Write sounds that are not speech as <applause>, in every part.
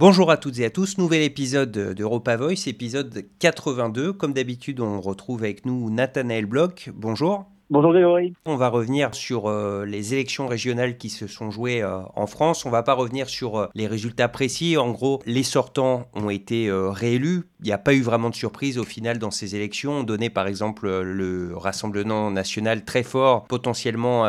Bonjour à toutes et à tous, nouvel épisode d'Europa Voice, épisode 82. Comme d'habitude, on retrouve avec nous Nathanaël Bloch. Bonjour. Bonjour Grégory. On va revenir sur euh, les élections régionales qui se sont jouées euh, en France. On va pas revenir sur euh, les résultats précis. En gros, les sortants ont été réélus. Il n'y a pas eu vraiment de surprise au final dans ces élections. On donnait par exemple le Rassemblement national très fort, potentiellement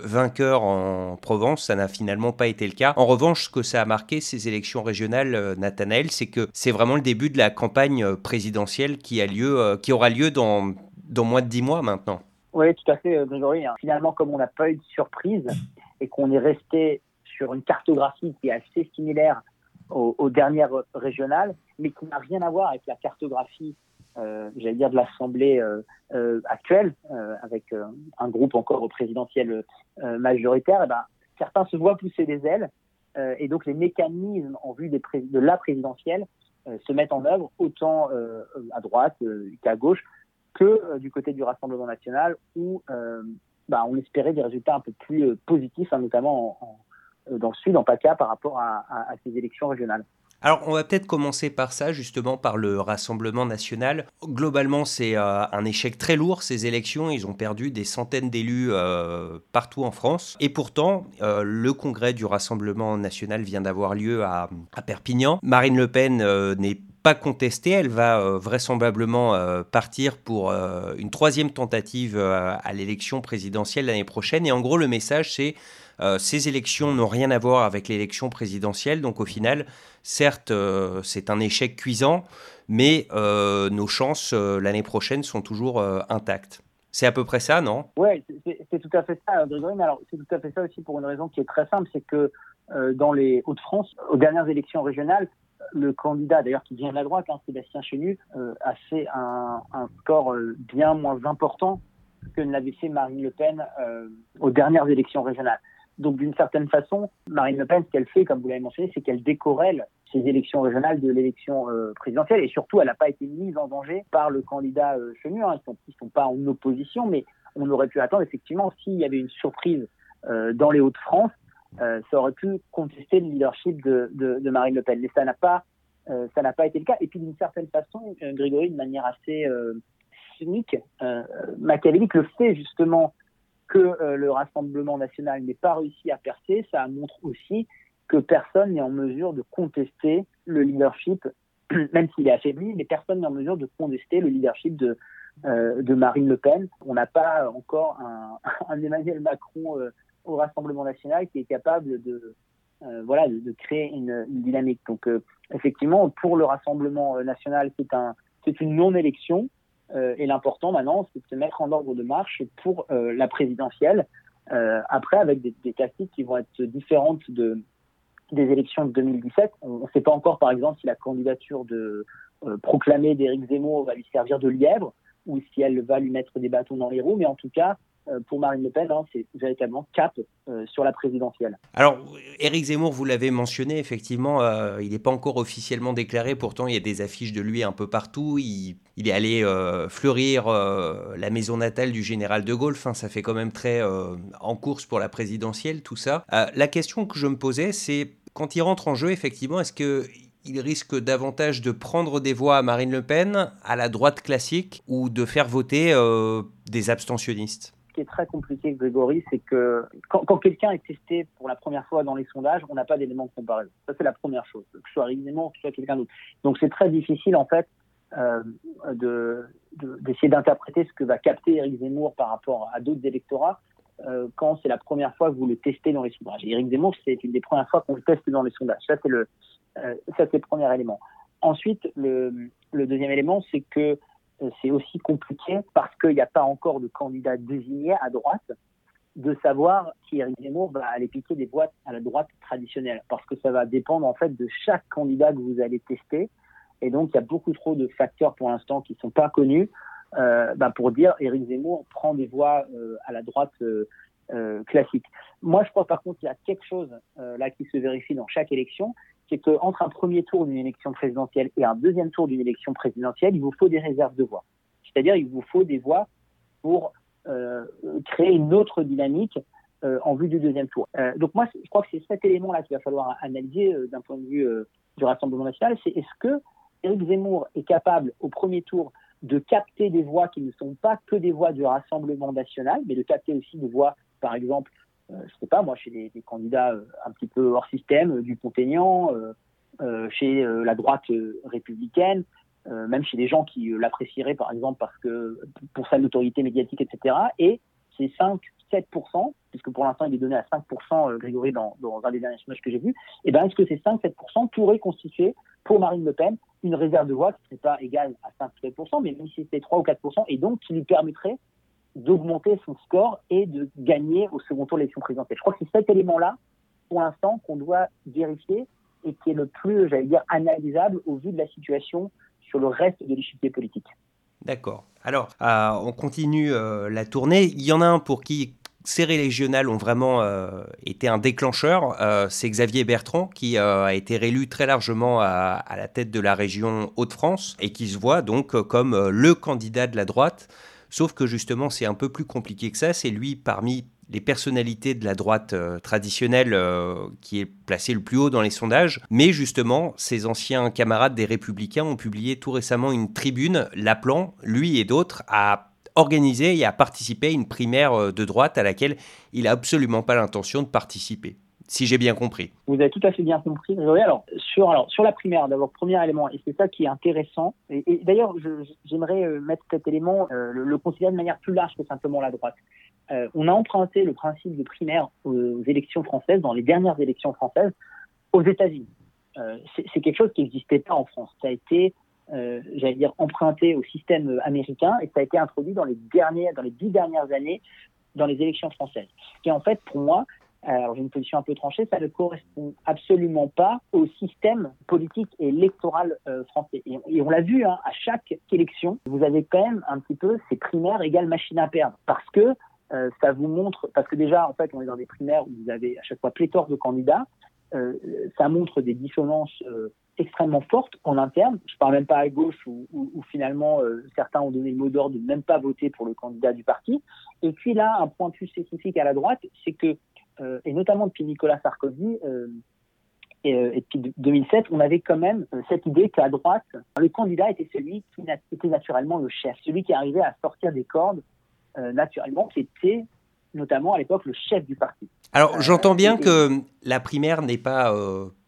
vainqueur en Provence. Ça n'a finalement pas été le cas. En revanche, ce que ça a marqué ces élections régionales, Nathanaël, c'est que c'est vraiment le début de la campagne présidentielle qui a lieu, qui aura lieu dans dans moins de dix mois maintenant. Oui, tout à fait, euh, Grégory. Hein. Finalement, comme on n'a pas eu de surprise et qu'on est resté sur une cartographie qui est assez similaire aux, dernières régionales, mais qui n'a rien à voir avec la cartographie, euh, j'allais dire, de l'Assemblée euh, actuelle, avec un groupe encore présidentiel majoritaire, eh ben, certains se voient pousser des ailes, et donc les mécanismes en vue de la présidentielle se mettent en œuvre autant à droite qu'à gauche que euh, du côté du Rassemblement national où euh, bah, on espérait des résultats un peu plus euh, positifs, hein, notamment dans le Sud, en PACA, par rapport à, ces élections régionales. Alors, on va peut-être commencer par ça, justement, par le Rassemblement national. Globalement, c'est un échec très lourd, ces élections. Ils ont perdu des centaines d'élus partout en France. Et pourtant, le congrès du Rassemblement national vient d'avoir lieu à, à, Perpignan. Marine Le Pen n'est pas contestée. Elle va euh, vraisemblablement euh, partir pour euh, une troisième tentative à l'élection présidentielle l'année prochaine. Et en gros, le message, c'est ces élections n'ont rien à voir avec l'élection présidentielle. Donc au final, certes, c'est un échec cuisant, mais nos chances l'année prochaine sont toujours intactes. C'est à peu près ça, non? Oui, c'est tout à fait ça, Grégory. Mais alors, c'est tout à fait ça aussi pour une raison qui est très simple, c'est que dans les Hauts-de-France, aux dernières élections régionales, le candidat, d'ailleurs qui vient de la droite, hein, Sébastien Chenu, euh, a fait un, score euh, bien moins important que ne l'avait fait Marine Le Pen euh, aux dernières élections régionales. Donc d'une certaine façon, Marine Le Pen, ce qu'elle fait, comme vous l'avez mentionné, c'est qu'elle décorrèle ces élections régionales de l'élection présidentielle et surtout, elle n'a pas été mise en danger par le candidat Chenu. Hein. Ils ne sont, pas en opposition, mais on aurait pu attendre effectivement s'il y avait une surprise dans les Hauts-de-France euh, ça aurait pu contester le leadership de, Marine Le Pen. Mais ça n'a pas, euh, ça n'a pas été le cas. Et puis d'une certaine façon, euh, Grégory, de manière assez cynique, machiavélique, le fait justement que le Rassemblement national n'ait pas réussi à percer, ça montre aussi que personne n'est en mesure de contester le leadership, <clears throat> même s'il est affaibli, mais personne n'est en mesure de contester le leadership de, Marine Le Pen. On n'a pas encore un <laughs> Emmanuel Macron au Rassemblement national qui est capable de, euh, voilà, de, créer une, dynamique. Donc, euh, effectivement, pour le Rassemblement euh, national, c'est un, une non-élection. et l'important maintenant, c'est de se mettre en ordre de marche pour la présidentielle. après, avec des, des, tactiques qui vont être différentes de, des élections de 2017. On ne sait pas encore, par exemple, si la candidature de proclamée d'Éric Zemmour va lui servir de lièvre ou si elle va lui mettre des bâtons dans les roues. Mais en tout cas, pour Marine Le Pen, hein, c'est véritablement cap euh, sur la présidentielle. Alors, Éric Zemmour, vous l'avez mentionné, effectivement, euh, il n'est pas encore officiellement déclaré, pourtant il y a des affiches de lui un peu partout. Il, est allé fleurir la maison natale du général de Gaulle, ça fait quand même très en course pour la présidentielle, tout ça. la question que je me posais, c'est quand il rentre en jeu, effectivement, est-ce que il risque davantage de prendre des voix à Marine Le Pen, à la droite classique, ou de faire voter des abstentionnistes? Qui est très compliqué, Grégory, c'est que quand, quelqu'un est testé pour la première fois dans les sondages, on n'a pas d'éléments de comparaison. Ça, c'est la première chose, que ce soit Zemmour, que ce soit quelqu'un d'autre. Donc, c'est très difficile, en fait, euh, d'essayer d'interpréter ce que va capter Eric Zemmour par rapport à d'autres électorats euh, quand c'est la première fois que vous le testez dans les sondages. Éric Eric Zemmour, c'est une des premières fois qu'on le teste dans les sondages. Ça, c'est le, euh, le premier élément. Ensuite, le, deuxième élément, c'est que c'est aussi compliqué parce qu'il n'y a pas encore de candidat désigné à droite de savoir si Eric Zemmour va aller piquer des boîtes à la droite traditionnelle. Parce que ça va dépendre en fait de chaque candidat que vous allez tester. Et donc il y a beaucoup trop de facteurs pour l'instant qui ne sont pas connus euh, bah, pour dire Eric Zemmour prend des voix euh, à la droite euh, classique. Moi je crois par contre qu'il y a quelque chose là qui se vérifie dans chaque élection, c'est qu'entre un premier tour d'une élection présidentielle et un deuxième tour d'une élection présidentielle, il vous faut des réserves de voix. C'est-à-dire, il vous faut des voix pour euh, créer une autre dynamique euh, en vue du deuxième tour. Euh, donc moi, je crois que c'est cet élément-là qu'il va falloir analyser d'un point de vue du Rassemblement national, c'est est-ce que Éric Zemmour est capable au premier tour de capter des voix qui ne sont pas que des voix du Rassemblement national, mais de capter aussi des voix, par exemple, euh, je sais pas moi, chez des, candidats euh, un petit peu hors système, du Pont-Aignan, chez la droite républicaine, même chez des gens qui l'apprécieraient, par exemple, pour sa notoriété médiatique, etc. Et c'est 5, 7%, puisque pour l'instant il est donné à 5%, euh, Grégory, dans, un des derniers sondages que j'ai vu, et eh ben est-ce que ces 5-7% pourraient constituer pour Marine Le Pen une réserve de voix qui ne serait pas égale à 5-7%, mais même si c'était 3 ou 4%, et donc qui lui permettrait d'augmenter son score et de gagner au second tour l'élection présidentielle. Je crois que c'est cet élément-là, pour l'instant, qu'on doit vérifier et qui est le plus, j'allais dire, analysable au vu de la situation sur le reste de l'échiquier politique. D'accord. Alors, euh, on continue euh, la tournée. Il y en a un pour qui ces régionales ont vraiment euh, été un déclencheur. c'est Xavier Bertrand qui a été réélu très largement à, à la tête de la région Hauts-de-France et qui se voit donc comme le candidat de la droite. Sauf que justement, c'est un peu plus compliqué que ça. C'est lui, parmi les personnalités de la droite euh, traditionnelle euh, qui est placé le plus haut dans les sondages. Mais justement, ses anciens camarades des Républicains ont publié tout récemment une tribune l'appelant, lui et d'autres, à organiser et à participer à une primaire euh, de droite à laquelle il n'a absolument pas l'intention de participer si j'ai bien compris. Vous avez tout à fait bien compris. Alors sur, alors, sur la primaire, d'abord, premier élément, et c'est ça qui est intéressant. Et, d'ailleurs, j'aimerais euh, mettre cet élément, euh, le, considérer de manière plus large que simplement la droite. Euh, on a emprunté le principe de primaire aux, élections françaises, dans les dernières élections françaises, aux États-Unis. c'est quelque chose qui n'existait pas en France. Ça a été, j'allais dire, emprunté au système américain et ça a été introduit dans les dernières, dans les dix dernières années dans les élections françaises. Et en fait, pour moi, alors j'ai une position un peu tranchée, ça ne correspond absolument pas au système politique et électoral euh, français. Et, on l'a vu, hein, à chaque élection, vous avez quand même un petit peu ces primaires égales machine à perdre, parce que euh, ça vous montre, parce que déjà, en fait, on est dans des primaires où vous avez à chaque fois pléthore de candidats, euh, ça montre des dissonances extrêmement fortes en interne. Je parle même pas à gauche où, finalement certains ont donné le mot d'ordre de même pas voter pour le candidat du parti. Et puis là, un point plus spécifique à la droite, c'est que euh, et notamment depuis Nicolas Sarkozy, euh, euh, et, depuis 2007, on avait quand même cette idée qu'à droite, le candidat était celui qui était naturellement le chef, celui qui arrivait à sortir des cordes naturellement, qui était notamment à l'époque le chef du parti. Alors j'entends bien que la primaire n'est pas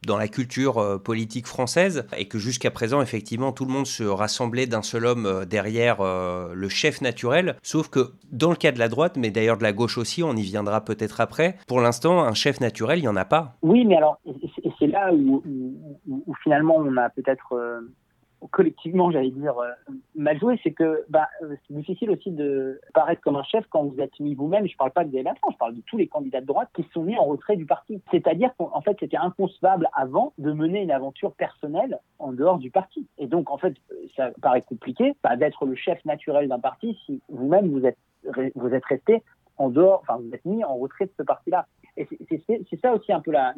dans la culture euh, politique française et que jusqu'à présent, effectivement, tout le monde se rassemblait d'un seul homme euh, derrière euh, le chef naturel. Sauf que dans le cas de la droite, mais d'ailleurs de la gauche aussi, on y viendra peut-être après, pour l'instant, un chef naturel, il n'y en a pas. Oui, mais alors, c'est là où, finalement on a peut-être collectivement, j'allais dire, euh, mal joué, c'est que bah, euh, c'est difficile aussi de paraître comme un chef quand vous êtes mis vous-même. Je ne parle pas de Xavier je parle de tous les candidats de droite qui sont mis en retrait du parti. C'est-à-dire qu'en fait, c'était inconcevable avant de mener une aventure personnelle en dehors du parti. Et donc, en fait, ça paraît compliqué bah, d'être le chef naturel d'un parti si vous-même vous êtes, vous êtes resté en dehors, enfin, vous êtes mis en retrait de ce parti-là. Et c'est ça aussi un peu la,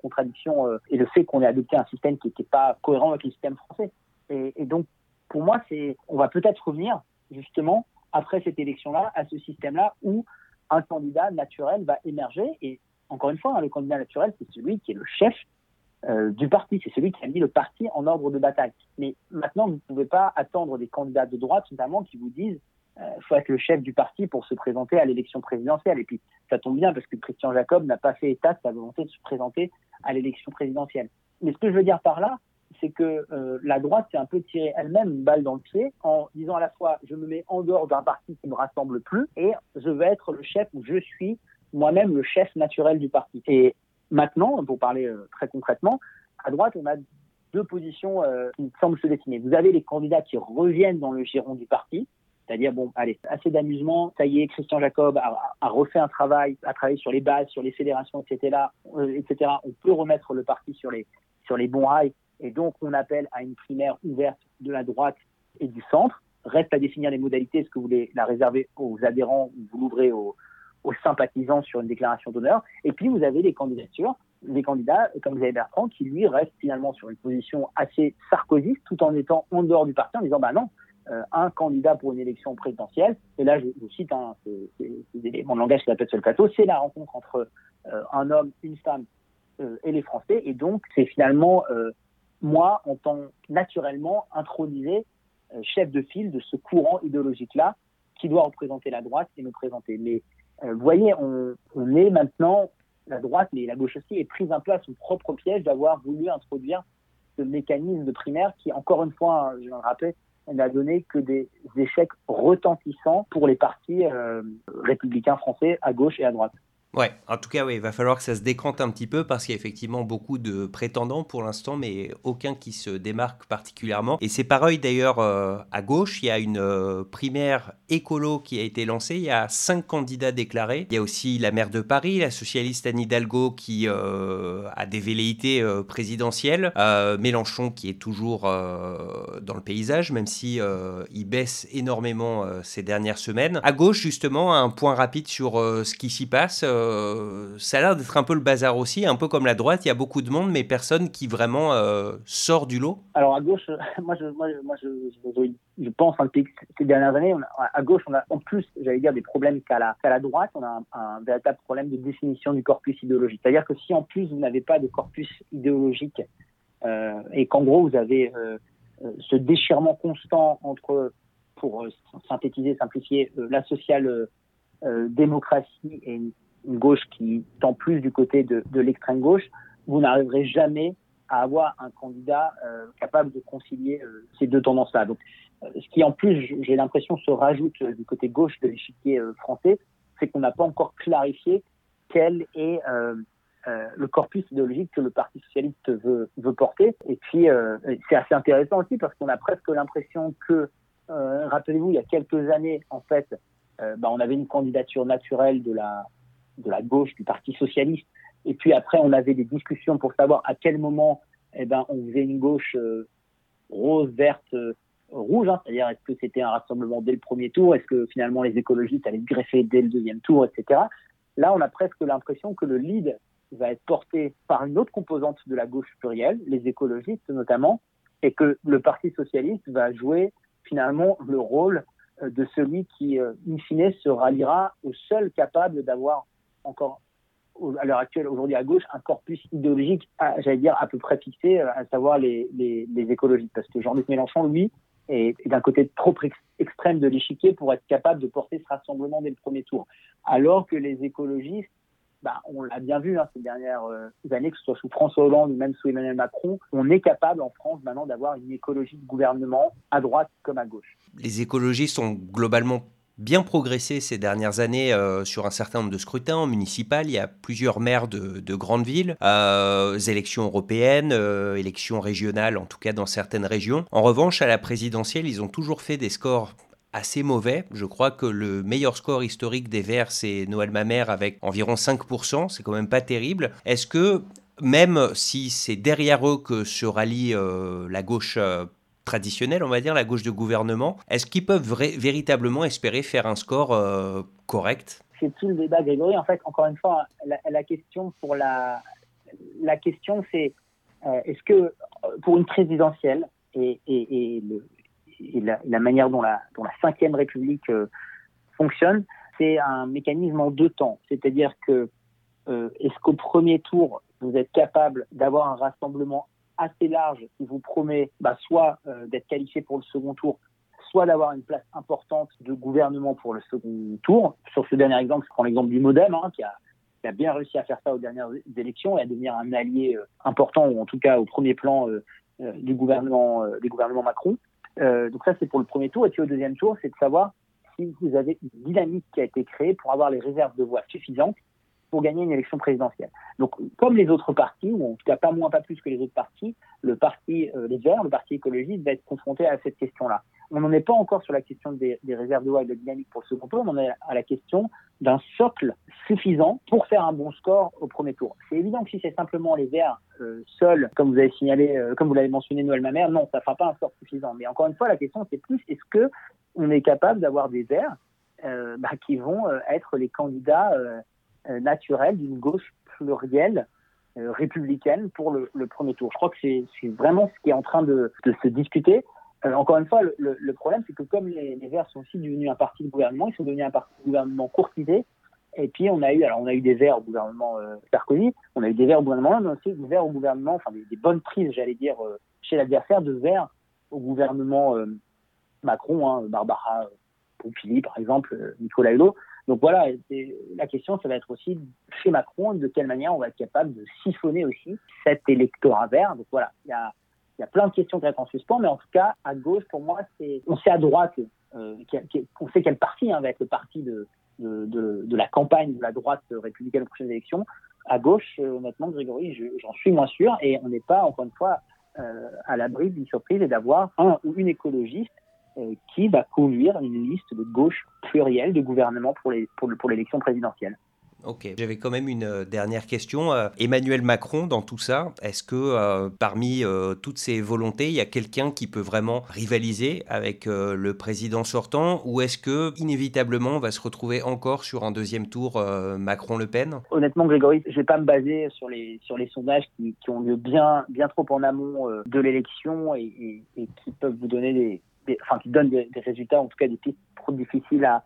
contradiction euh, et le fait qu'on ait adopté un système qui n'était pas cohérent avec le système français. Et, donc, pour moi, c'est, on va peut-être revenir justement après cette élection-là à ce système-là où un candidat naturel va émerger. Et encore une fois, hein, le candidat naturel, c'est celui qui est le chef euh, du parti, c'est celui qui a mis le parti en ordre de bataille. Mais maintenant, vous ne pouvez pas attendre des candidats de droite, notamment, qui vous disent il euh, faut être le chef du parti pour se présenter à l'élection présidentielle. Et puis, ça tombe bien parce que Christian Jacob n'a pas fait état de sa volonté de se présenter à l'élection présidentielle. Mais ce que je veux dire par là, c'est que euh, la droite s'est un peu tirée elle-même une balle dans le pied en disant à la fois je me mets en dehors d'un parti qui ne me rassemble plus et je vais être le chef ou je suis moi-même le chef naturel du parti. Et maintenant, pour parler euh, très concrètement, à droite, on a deux positions euh, qui semblent se dessiner. Vous avez les candidats qui reviennent dans le giron du parti, c'est-à-dire, bon, allez, assez d'amusement, ça y est, Christian Jacob a, refait un travail, a travaillé sur les bases, sur les fédérations, etc., etc. On peut remettre le parti sur les, sur les bons rails et donc, on appelle à une primaire ouverte de la droite et du centre. Reste à définir les modalités. Est-ce que vous voulez la réserver aux adhérents ou vous l'ouvrez aux, sympathisants sur une déclaration d'honneur? Et puis, vous avez les candidatures, les candidats comme Xavier Bertrand, qui lui reste finalement sur une position assez sarkozyste, tout en étant en dehors du parti, en disant bah non, euh, un candidat pour une élection présidentielle, et là je, cite un, ces éléments de langage qui appelle sur le plateau, c'est la rencontre entre euh, un homme, une femme euh, et les Français, et donc c'est finalement moi, en tant naturellement intronisé chef de file de ce courant idéologique-là qui doit représenter la droite et me présenter. Mais vous voyez, on, on est maintenant la droite, mais la gauche aussi, est prise un peu à son propre piège d'avoir voulu introduire ce mécanisme de primaire qui, encore une fois, hein, je le rappelle, n'a donné que des échecs retentissants pour les partis euh, républicains français à gauche et à droite. Ouais, en tout cas, oui, il va falloir que ça se décante un petit peu parce qu'il y a effectivement beaucoup de prétendants pour l'instant, mais aucun qui se démarque particulièrement. Et c'est pareil d'ailleurs euh, à gauche, il y a une euh, primaire écolo qui a été lancée, il y a cinq candidats déclarés. Il y a aussi la maire de Paris, la socialiste Anne Hidalgo qui euh, a des velléités présidentielles, Mélenchon qui est toujours dans le paysage, même si il baisse énormément ces dernières semaines. À gauche, justement, un point rapide sur ce qui s'y passe. Euh, ça a l'air d'être un peu le bazar aussi, un peu comme la droite. Il y a beaucoup de monde, mais personne qui vraiment euh, sort du lot. Alors à gauche, <laughs> moi je, pense hein, que ces dernières années, à gauche, on a en plus, j'allais dire, des problèmes qu'à la, droite. On a un, véritable problème de définition du corpus idéologique. C'est-à-dire que si en plus vous n'avez pas de corpus idéologique euh, et qu'en gros vous avez ce déchirement constant entre, pour synthétiser, simplifier, la social démocratie et une une gauche qui tend plus du côté de, l'extrême gauche, vous n'arriverez jamais à avoir un candidat euh, capable de concilier euh, ces deux tendances-là. Donc, euh, ce qui en plus, j'ai l'impression, se rajoute du côté gauche de l'échiquier français, c'est qu'on n'a pas encore clarifié quel est le corpus idéologique que le Parti socialiste veut, veut porter. Et puis, c'est assez intéressant aussi parce qu'on a presque l'impression que, rappelez-vous, il y a quelques années, en fait, bah, on avait une candidature naturelle de la de la gauche, du Parti socialiste. Et puis après, on avait des discussions pour savoir à quel moment eh ben, on faisait une gauche euh, rose, verte, euh, rouge. Hein. C'est-à-dire, est-ce que c'était un rassemblement dès le premier tour? Est-ce que finalement les écologistes allaient se greffer dès le deuxième tour, etc. Là, on a presque l'impression que le lead va être porté par une autre composante de la gauche plurielle, les écologistes notamment, et que le Parti socialiste va jouer finalement le rôle euh, de celui qui, in fine, se ralliera au seul capable d'avoir encore à l'heure actuelle, aujourd'hui à gauche, un corpus idéologique, j'allais dire, à peu près fixé, euh, à savoir les, écologistes. Parce que Jean-Luc Mélenchon, lui, est, d'un côté trop extrême de l'échiquier pour être capable de porter ce rassemblement dès le premier tour. Alors que les écologistes, bah, on l'a bien vu hein, ces dernières euh, années, que ce soit sous François Hollande ou même sous Emmanuel Macron, on est capable en France maintenant d'avoir une écologie de gouvernement à droite comme à gauche. Les écologistes sont globalement bien progressé ces dernières années euh, sur un certain nombre de scrutins municipaux. Il y a plusieurs maires de, grandes villes, euh, élections européennes, euh, élections régionales, en tout cas dans certaines régions. En revanche, à la présidentielle, ils ont toujours fait des scores assez mauvais. Je crois que le meilleur score historique des Verts, c'est Noël Mamère avec environ 5%. C'est quand même pas terrible. Est-ce que même si c'est derrière eux que se rallie la gauche traditionnelle, on va dire, la gauche de gouvernement, est-ce qu'ils peuvent véritablement espérer faire un score euh, correct? C'est tout le débat, Grégory? En fait, encore une fois, la, question pour la, la question, c'est euh, est-ce que pour une présidentielle et, et, la, manière dont la, dont la République euh, fonctionne, c'est un mécanisme en deux temps. C'est-à-dire que est-ce qu'au premier tour, vous êtes capable d'avoir un rassemblement assez large qui vous promet bah, soit euh, d'être qualifié pour le second tour, soit d'avoir une place importante de gouvernement pour le second tour. Sur ce dernier exemple, je prends l'exemple du Modem, hein, qui, a, bien réussi à faire ça aux dernières élections et à devenir un allié euh, important, ou en tout cas au premier plan euh, du gouvernement Macron. donc ça, c'est pour le premier tour. Et puis au deuxième tour, c'est de savoir si vous avez une dynamique qui a été créée pour avoir les réserves de voix suffisantes pour gagner une élection présidentielle. Donc, comme les autres partis, ou en tout cas pas moins, pas plus que les autres partis, le parti euh, Les Verts, le parti écologiste, va être confronté à cette question-là. On n'en est pas encore sur la question des, réserves de voix et de dynamique pour le second tour, on en est à la question d'un socle suffisant pour faire un bon score au premier tour. C'est évident que si c'est simplement les Verts euh, seuls, comme vous avez signalé, euh, comme vous l'avez mentionné Noël Mamère, non, ça ne fera pas un score suffisant. Mais encore une fois, la question c'est plus est-ce que on est capable d'avoir des Verts bah, qui vont être les candidats euh, naturelle d'une gauche plurielle euh, républicaine pour le, premier tour. Je crois que c'est vraiment ce qui est en train de, se discuter. Euh, encore une fois, le, problème, c'est que comme les, Verts sont aussi devenus un parti de gouvernement, ils sont devenus un parti de gouvernement courtisé, Et puis on a eu, alors on a eu des verts au gouvernement euh, Sarkozy, on a eu des verts au gouvernement, mais aussi des verts au gouvernement, enfin des, bonnes prises, j'allais dire, euh, chez l'adversaire, de verts au gouvernement euh, Macron, hein, Barbara Pompili par exemple, Nicolas Hulot. Donc voilà, la question, ça va être aussi chez Macron, de quelle manière on va être capable de siphonner aussi cet électorat vert. Donc voilà, il y a, plein de questions qui restent en suspens, mais en tout cas, à gauche, pour moi, c'est, on sait à droite, euh, on sait quel parti hein, va être le parti de, de, de, la campagne de la droite républicaine aux prochaines élections. À gauche, euh, honnêtement, Grégory, j'en suis moins sûr, et on n'est pas, encore une fois, euh, à l'abri d'une surprise et d'avoir un ou une écologiste euh, qui va conduire une liste de gauche plurielle de gouvernement pour l'élection pour, présidentielle. Ok, j'avais quand même une euh, dernière question. Euh, Emmanuel Macron, dans tout ça, est-ce que parmi toutes ces volontés, il y a quelqu'un qui peut vraiment rivaliser avec le président sortant ou est-ce que inévitablement on va se retrouver encore sur un deuxième tour Macron-Le Pen? Honnêtement, Grégory, je ne vais pas me baser sur les, sur les sondages qui, ont lieu bien, bien trop en amont de l'élection et, qui peuvent vous donner des, enfin, qui donne des, résultats, en tout cas des pistes trop difficiles à,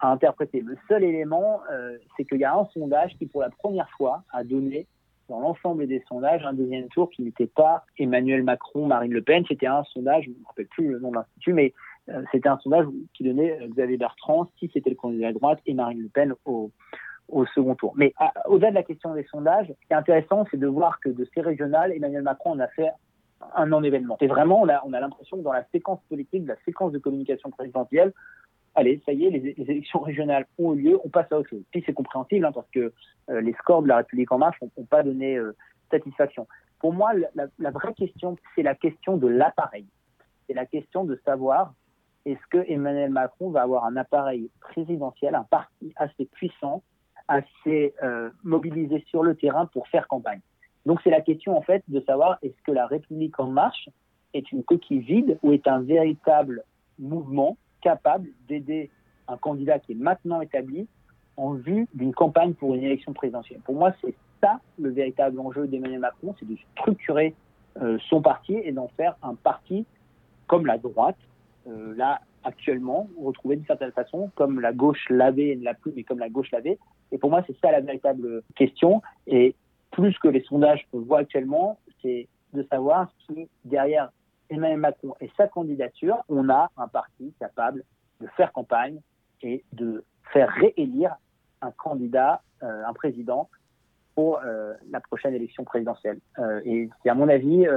interpréter. Le seul élément, euh, c'est qu'il y a un sondage qui, pour la première fois, a donné dans l'ensemble des sondages un deuxième tour qui n'était pas Emmanuel Macron, Marine Le Pen. C'était un sondage, je ne me rappelle plus le nom de l'institut, mais euh, c'était un sondage qui donnait euh, Xavier Bertrand si c'était le candidat à droite et Marine Le Pen au second tour. Mais au-delà de la question des sondages, ce qui est intéressant, c'est de voir que de ces régionales, Emmanuel Macron en a fait un non-événement. C'est vraiment, on a, on a l'impression que dans la séquence politique, la séquence de communication présidentielle, allez, ça y est, les, élections régionales ont eu lieu, on passe à autre chose. Puis c'est compréhensible, hein, parce que euh, les scores de la République en marche n'ont pas donné euh, satisfaction. Pour moi, la, vraie question, c'est la question de l'appareil. C'est la question de savoir est-ce que Emmanuel Macron va avoir un appareil présidentiel, un parti assez puissant, assez euh, mobilisé sur le terrain pour faire campagne? Donc c'est la question en fait de savoir est-ce que la République en marche est une coquille vide ou est un véritable mouvement capable d'aider un candidat qui est maintenant établi en vue d'une campagne pour une élection présidentielle. Pour moi, c'est ça le véritable enjeu d'Emmanuel Macron, c'est de structurer euh, son parti et d'en faire un parti comme la droite, euh, là actuellement, retrouvé d'une certaine façon, comme la gauche l'avait et ne l'a plus, mais comme la gauche l'avait. Et pour moi, c'est ça la véritable question. Et plus que les sondages qu'on voit actuellement, c'est de savoir si derrière Emmanuel Macron et sa candidature, on a un parti capable de faire campagne et de faire réélire un candidat, euh, un président pour euh, la prochaine élection présidentielle. Euh, et c'est à mon avis,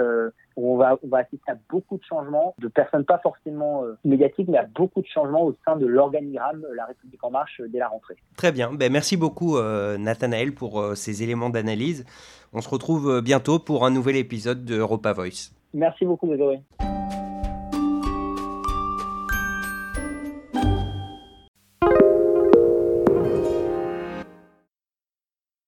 on, va, on va assister à beaucoup de changements, de personnes pas forcément médiatiques, mais à beaucoup de changements au sein de l'organigramme La République en marche dès la rentrée. Très bien, ben, merci beaucoup Nathanaël pour ces éléments d'analyse. On se retrouve bientôt pour un nouvel épisode de Europa Voice. Merci beaucoup, Grégory.